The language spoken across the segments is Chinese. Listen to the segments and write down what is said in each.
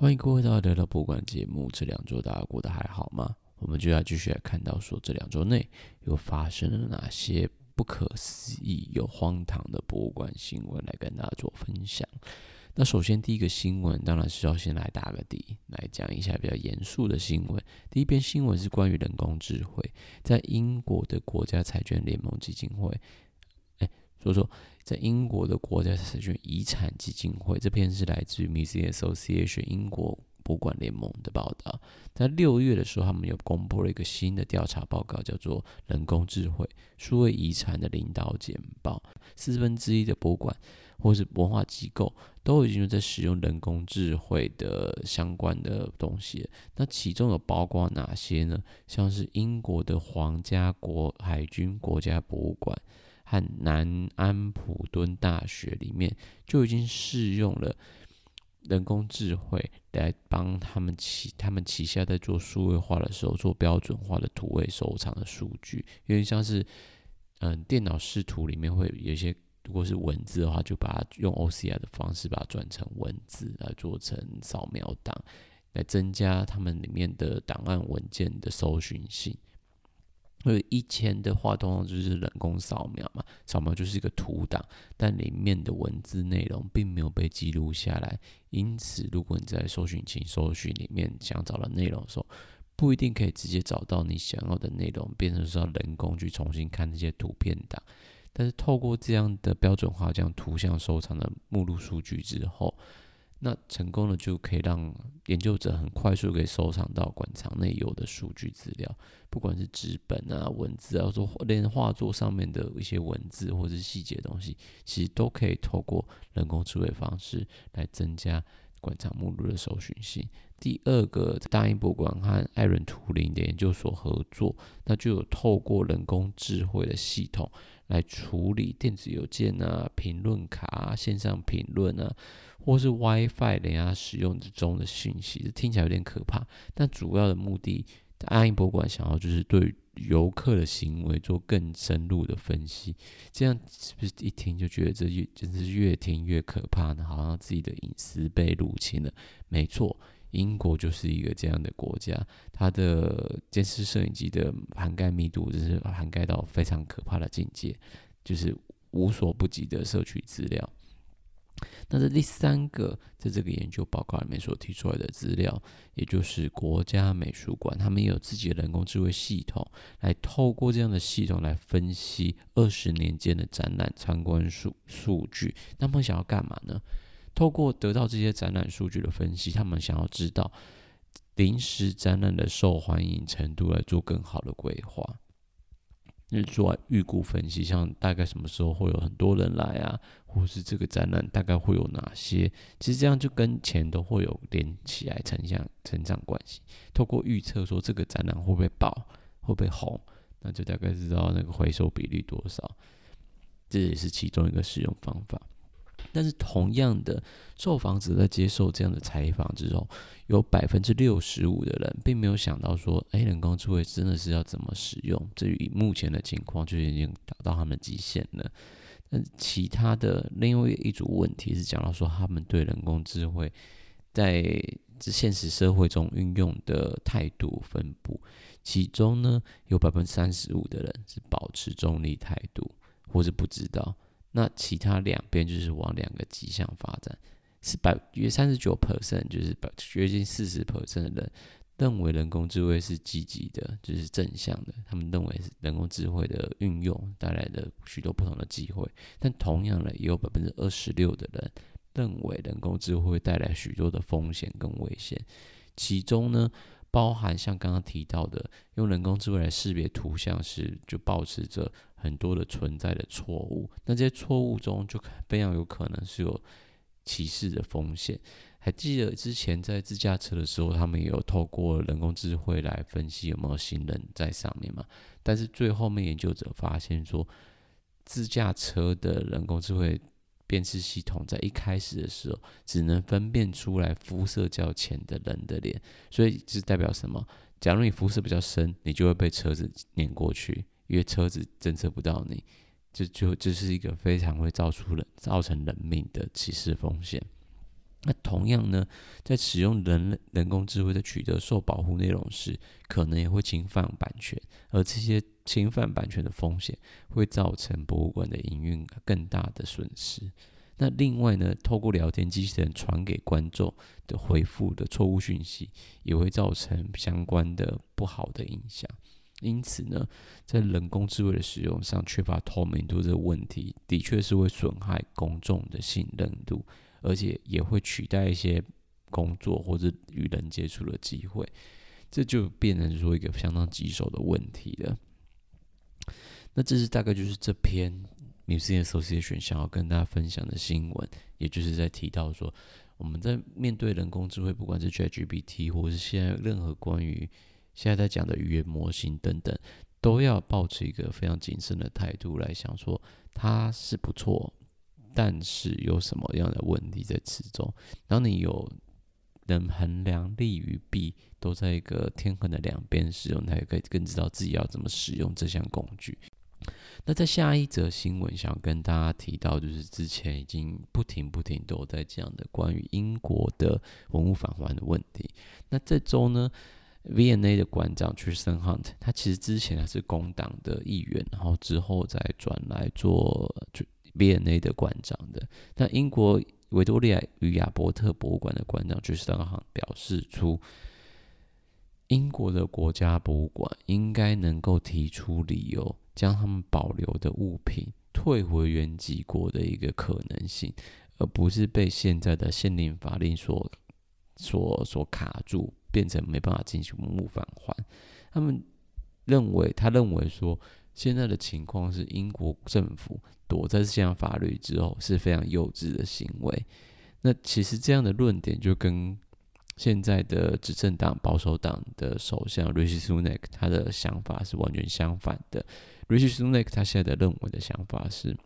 欢迎各位到聊聊博物馆节目。这两周大家过得还好吗？我们就要继续来看到说，这两周内又发生了哪些不可思议又荒唐的博物馆新闻，来跟大家做分享。那首先第一个新闻，当然是要先来打个底，来讲一下比较严肃的新闻。第一篇新闻是关于人工智慧，在英国的国家彩券联盟基金会。所以说，在英国的国家财权遗产基金会，这篇是来自于 Museum Association 英国博物馆联盟的报道。在六月的时候，他们又公布了一个新的调查报告，叫做《人工智慧数位遗产的领导简报》。四分之一的博物馆或是文化机构都已经在使用人工智慧的相关的东西。那其中有包括哪些呢？像是英国的皇家国海军国家博物馆。和南安普敦大学里面就已经试用了人工智慧来帮他们旗他们旗下在做数位化的时候做标准化的图位收藏的数据，因为像是嗯电脑视图里面会有一些如果是文字的话，就把它用 OCR 的方式把它转成文字来做成扫描档，来增加他们里面的档案文件的搜寻性。所以以前的话，通常就是人工扫描嘛，扫描就是一个图档，但里面的文字内容并没有被记录下来。因此，如果你在搜寻引擎搜寻里面想找的内容的时候，不一定可以直接找到你想要的内容，变成是要人工去重新看那些图片档。但是透过这样的标准化，这样图像收藏的目录数据之后，那成功的就可以让研究者很快速可以收藏到馆藏内有的数据资料，不管是纸本啊、文字啊，说连画作上面的一些文字或者是细节东西，其实都可以透过人工智慧方式来增加馆藏目录的搜寻性。第二个，大英博物馆和艾伦图灵的研究所合作，那就有透过人工智慧的系统来处理电子邮件啊、评论卡啊、线上评论啊。或是 WiFi 人家使用之中的讯息，这听起来有点可怕。但主要的目的，阿英博物馆想要就是对游客的行为做更深入的分析。这样是不是一听就觉得这越真是越听越可怕呢？好像自己的隐私被入侵了。没错，英国就是一个这样的国家，它的监视摄影机的涵盖密度就是涵盖到非常可怕的境界，就是无所不及的摄取资料。那这第三个，在这个研究报告里面所提出来的资料，也就是国家美术馆，他们也有自己的人工智慧系统，来透过这样的系统来分析二十年间的展览参观数数据。那么想要干嘛呢？透过得到这些展览数据的分析，他们想要知道临时展览的受欢迎程度，来做更好的规划。就是做预估分析，像大概什么时候会有很多人来啊，或是这个展览大概会有哪些？其实这样就跟钱都会有连起来成像成长关系。透过预测说这个展览会不会爆，会不会红，那就大概知道那个回收比率多少。这也是其中一个使用方法。但是同样的，受访者在接受这样的采访之后，有百分之六十五的人并没有想到说，哎，人工智慧真的是要怎么使用？至于目前的情况，就已经达到他们的极限了。但其他的另外一组问题是讲到说，他们对人工智慧在这现实社会中运用的态度分布，其中呢，有百分之三十五的人是保持中立态度，或是不知道。那其他两边就是往两个极向发展，是百约三十九 percent，就是百接近四十 percent 的人认为人工智慧是积极的，就是正向的。他们认为人工智慧的运用带来的许多不同的机会，但同样的也有百分之二十六的人认为人工智慧会带来许多的风险跟危险。其中呢，包含像刚刚提到的，用人工智慧来识别图像时，就保持着。很多的存在的错误，那这些错误中就非常有可能是有歧视的风险。还记得之前在自驾车的时候，他们也有透过人工智慧来分析有没有行人在上面嘛？但是最后面研究者发现说，自驾车的人工智慧辨识系统在一开始的时候，只能分辨出来肤色较浅的人的脸，所以这代表什么？假如你肤色比较深，你就会被车子碾过去。因为车子侦测不到你，这就这、是一个非常会造出人造成人命的歧视风险。那同样呢，在使用人人工智慧的取得受保护内容时，可能也会侵犯版权，而这些侵犯版权的风险会造成博物馆的营运更大的损失。那另外呢，透过聊天机器人传给观众的回复的错误讯息，也会造成相关的不好的影响。因此呢，在人工智慧的使用上缺乏透明度这个问题，的确是会损害公众的信任度。而且也会取代一些工作或者与人接触的机会，这就变成说一个相当棘手的问题了。那这是大概就是这篇 Museum Association 想要跟大家分享的新闻，也就是在提到说，我们在面对人工智慧，不管是 ChatGPT 或是现在任何关于现在在讲的语言模型等等，都要保持一个非常谨慎的态度来想说，它是不错。但是有什么样的问题在其中？当你有能衡量利与弊都在一个天衡的两边使用，才可以更知道自己要怎么使用这项工具。那在下一则新闻，想跟大家提到，就是之前已经不停不停都在讲的关于英国的文物返还的问题。那这周呢，V&A 的馆长 Tristan Hunt，他其实之前还是工党的议员，然后之后再转来做就。V&A 的馆长的，那英国维多利亚与亚伯特博物馆的馆长去森 hunt 表示出，英国的国家博物馆应该能够提出理由，将他们保留的物品退回原籍国的一个可能性，而不是被现在的限令法令所所所卡住，变成没办法进行文物返还。他们认为，他认为说。现在的情况是，英国政府躲在这项法律之后是非常幼稚的行为。那其实这样的论点就跟现在的执政党保守党的首相 Rishi Sunak 他的想法是完全相反的。Rishi Sunak 他现在的认为的想法是，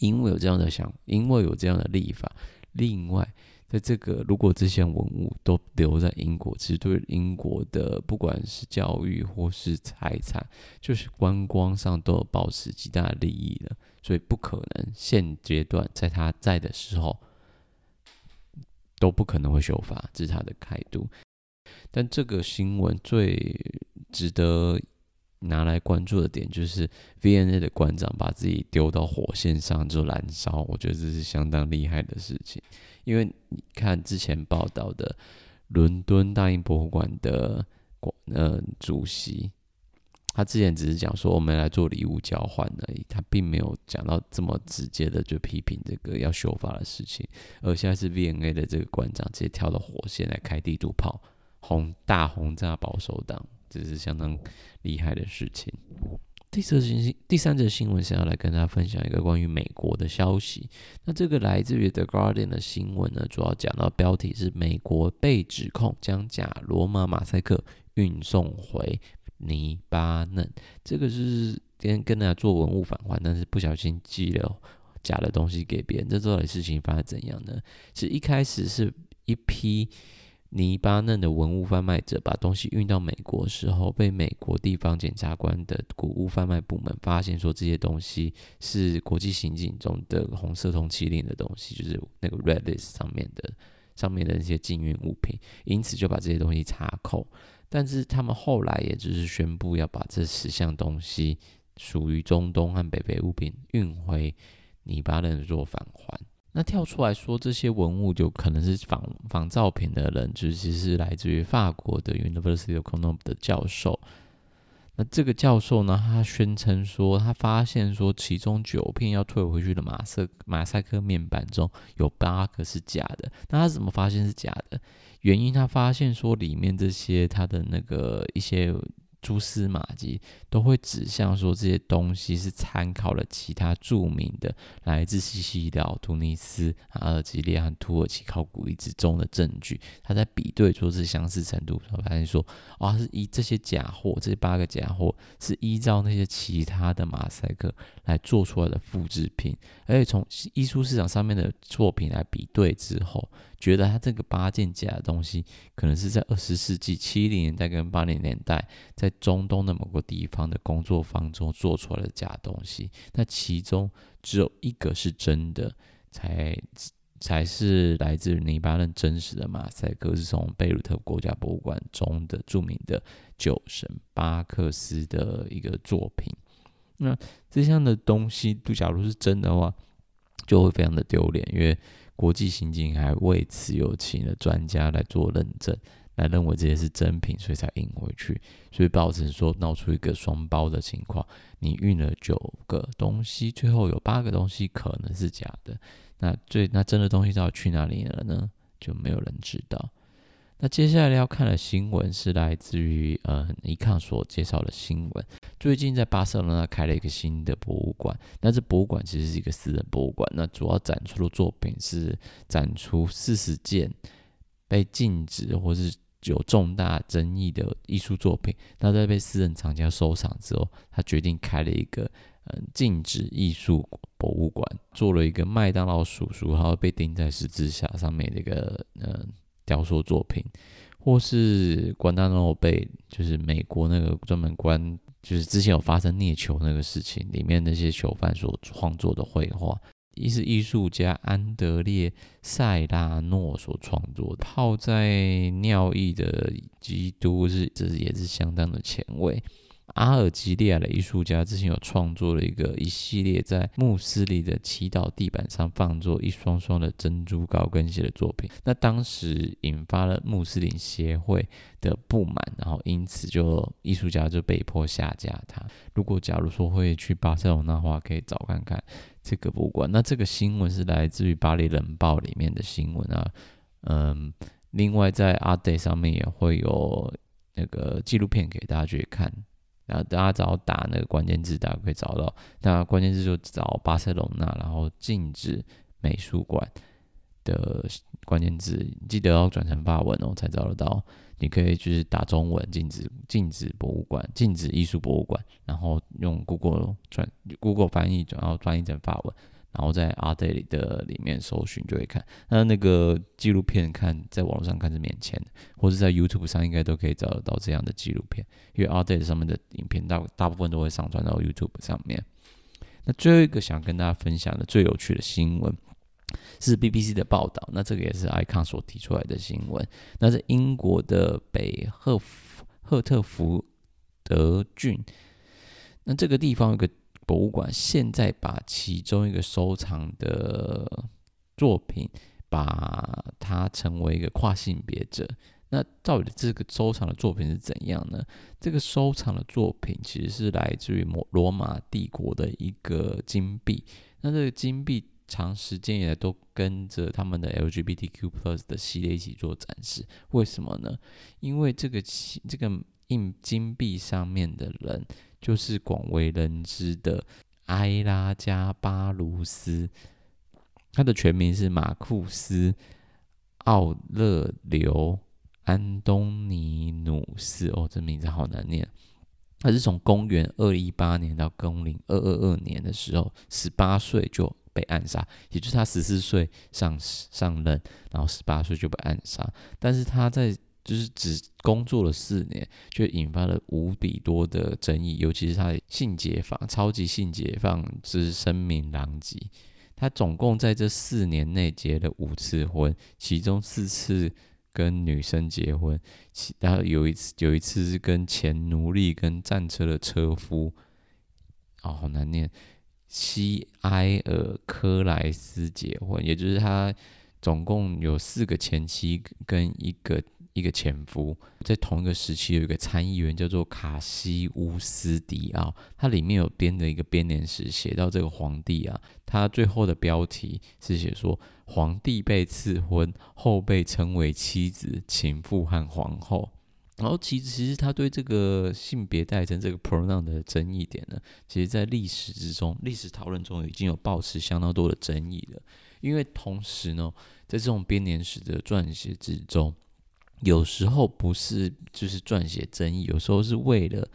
因为有这样的想，因为有这样的立法，另外。在这个，如果这些文物都留在英国，其实对英国的不管是教育或是财产，就是观光上都有保持极大的利益了，所以不可能现阶段在他在的时候都不可能会修法，这是他的态度。但这个新闻最值得拿来关注的点，就是 V N A 的馆长把自己丢到火线上就燃烧，我觉得这是相当厉害的事情。因为你看之前报道的伦敦大英博物馆的馆呃主席，他之前只是讲说我们来做礼物交换而已，他并没有讲到这么直接的就批评这个要修法的事情。而现在是 VNA 的这个馆长直接跳到火线来开地图炮，轰大轰炸保守党，这是相当厉害的事情。第三则新第三则新闻想要来跟大家分享一个关于美国的消息。那这个来自于 The Guardian 的新闻呢，主要讲到标题是美国被指控将假罗马马赛克运送回黎巴嫩。这个是跟跟大家做文物返还，但是不小心寄了假的东西给别人。这到底事情发生怎样呢？是一开始是一批。黎巴嫩的文物贩卖者把东西运到美国时候，被美国地方检察官的古物贩卖部门发现，说这些东西是国际刑警中的红色通缉令的东西，就是那个 Red List 上面的上面的那些禁运物品，因此就把这些东西查扣。但是他们后来也就是宣布要把这十项东西属于中东和北非物品运回黎巴嫩做返还。那跳出来说这些文物就可能是仿仿造品的人，就其实是来自于法国的 University of Grenoble 的教授。那这个教授呢，他宣称说，他发现说，其中九片要退回去的马赛马赛克面板中有八个是假的。那他怎么发现是假的？原因他发现说，里面这些他的那个一些。蛛丝马迹都会指向说，这些东西是参考了其他著名的来自西西里、突尼斯、阿尔及利亚和土耳其考古遗址中的证据。他在比对说是相似程度，他发现说，啊，是以这些假货，这八个假货是依照那些其他的马赛克来做出来的复制品，而且从艺术市场上面的作品来比对之后。觉得他这个八件假的东西，可能是在二十世纪七零年代跟八零年代，在中东的某个地方的工作坊中做出来的假东西。那其中只有一个是真的，才才是来自于黎巴嫩真实的马赛克，是从贝鲁特国家博物馆中的著名的酒神巴克斯的一个作品。那这项的东西，假如是真的话，就会非常的丢脸，因为国际刑警还为此有请了专家来做认证，来认为这些是真品，所以才运回去，所以造成说闹出一个双包的情况。你运了九个东西，最后有八个东西可能是假的，那最那真的东西到底去哪里了呢？就没有人知道。那接下来要看的新闻是来自于呃尼康所介绍的新闻。最近在巴塞罗那开了一个新的博物馆，那这博物馆其实是一个私人博物馆。那主要展出的作品是展出四十件被禁止或是有重大争议的艺术作品。那在被私人藏家收藏之后，他决定开了一个嗯禁止艺术博物馆，做了一个麦当劳叔叔，然后被钉在十字架上面的一个嗯。雕塑作品，或是关大诺贝，就是美国那个专门关，就是之前有发生虐囚那个事情，里面那些囚犯所创作的绘画，一是艺术家安德烈塞拉诺所创作的，泡在尿液的基督是，这也是相当的前卫。阿尔及利亚的艺术家之前有创作了一个一系列在穆斯林的祈祷地板上放着一双双的珍珠高跟鞋的作品，那当时引发了穆斯林协会的不满，然后因此就艺术家就被迫下架他。如果假如说会去巴塞罗那的话，可以找看看这个博物馆。那这个新闻是来自于巴黎人报里面的新闻啊，嗯，另外在 ArtDay 上面也会有那个纪录片给大家去看。然后大家只要打那个关键字，大家可以找到。那关键字就找巴塞罗那，然后禁止美术馆的关键字，记得要转成法文哦，才找得到。你可以就是打中文“禁止禁止博物馆”、“禁止艺术博物馆”，然后用 Google 转 Google 翻译，然后翻译成法文。然后在 ArtDay 的里面搜寻就会看，那那个纪录片看在网络上看是免钱的，或者在 YouTube 上应该都可以找得到这样的纪录片，因为 ArtDay 上面的影片大大部分都会上传到 YouTube 上面。那最后一个想跟大家分享的最有趣的新闻是 BBC 的报道，那这个也是 Icon 所提出来的新闻，那是英国的北赫赫特福德郡，那这个地方有个。博物馆现在把其中一个收藏的作品，把它成为一个跨性别者。那到底这个收藏的作品是怎样呢？这个收藏的作品其实是来自于摩罗马帝国的一个金币。那这个金币长时间以来都跟着他们的 LGBTQ+ 的系列一起做展示。为什么呢？因为这个这个印金币上面的人。就是广为人知的埃拉加巴卢斯，他的全名是马库斯·奥勒留·安东尼努斯。哦，这名字好难念。他是从公元二一八年到公元二二二年的时候，十八岁就被暗杀，也就是他十四岁上上任，然后十八岁就被暗杀。但是他在就是只工作了四年，却引发了无比多的争议，尤其是他的性解放，超级性解放之声名狼藉。他总共在这四年内结了五次婚，其中四次跟女生结婚，其然后有一次有一次是跟前奴隶跟战车的车夫，哦，好难念，西埃尔科莱斯结婚，也就是他总共有四个前妻跟一个。一个前夫，在同一个时期有一个参议员叫做卡西乌斯迪奥，他里面有编的一个编年史，写到这个皇帝啊，他最后的标题是写说皇帝被赐婚后被称为妻子、情妇和皇后。然后其实其实他对这个性别代称这个 pronoun 的争议点呢，其实在历史之中，历史讨论中已经有保持相当多的争议了。因为同时呢，在这种编年史的撰写之中。有时候不是就是撰写争议，有时候是为了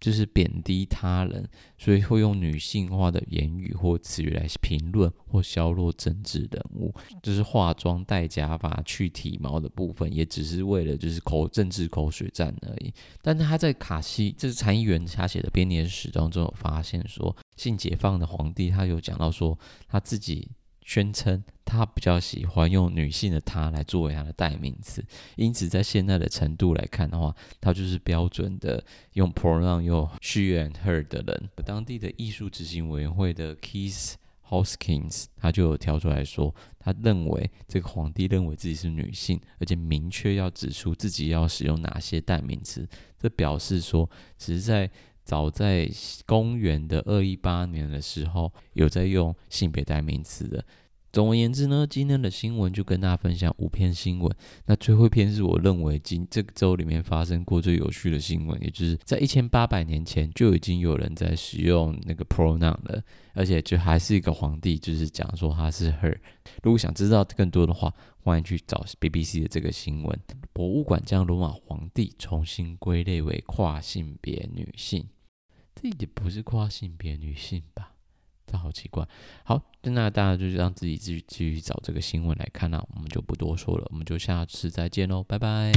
就是贬低他人，所以会用女性化的言语或词语来评论或削弱政治人物，就是化妆、戴假发、去体毛的部分，也只是为了就是口政治口水战而已。但是他在卡西，这是参议员他写的编年史当中有发现说，性解放的皇帝他有讲到说他自己宣称他比较喜欢用女性的她来作为他的代名词，因此在现在的程度来看的话，他就是标准的用 pronoun 用 she and her 的人。当地的艺术执行委员会的 Keith Hoskins 他就有挑出来说，他认为这个皇帝认为自己是女性，而且明确要指出自己要使用哪些代名词，这表示说，只是在早在公元的二一八年的时候，有在用性别代名词的。总而言之呢，今天的新闻就跟大家分享五篇新闻。那最后一篇是我认为今这个周里面发生过最有趣的新闻，也就是在一千八百年前就已经有人在使用那个 pronoun 了，而且就还是一个皇帝，就是讲说他是 her。如果想知道更多的话，欢迎去找 BBC 的这个新闻。博物馆将罗马皇帝重新归类为跨性别女性，这也不是跨性别女性吧？这好奇怪。好，那大家就是让自己继续继续找这个新闻来看了，我们就不多说了，我们就下次再见喽，拜拜。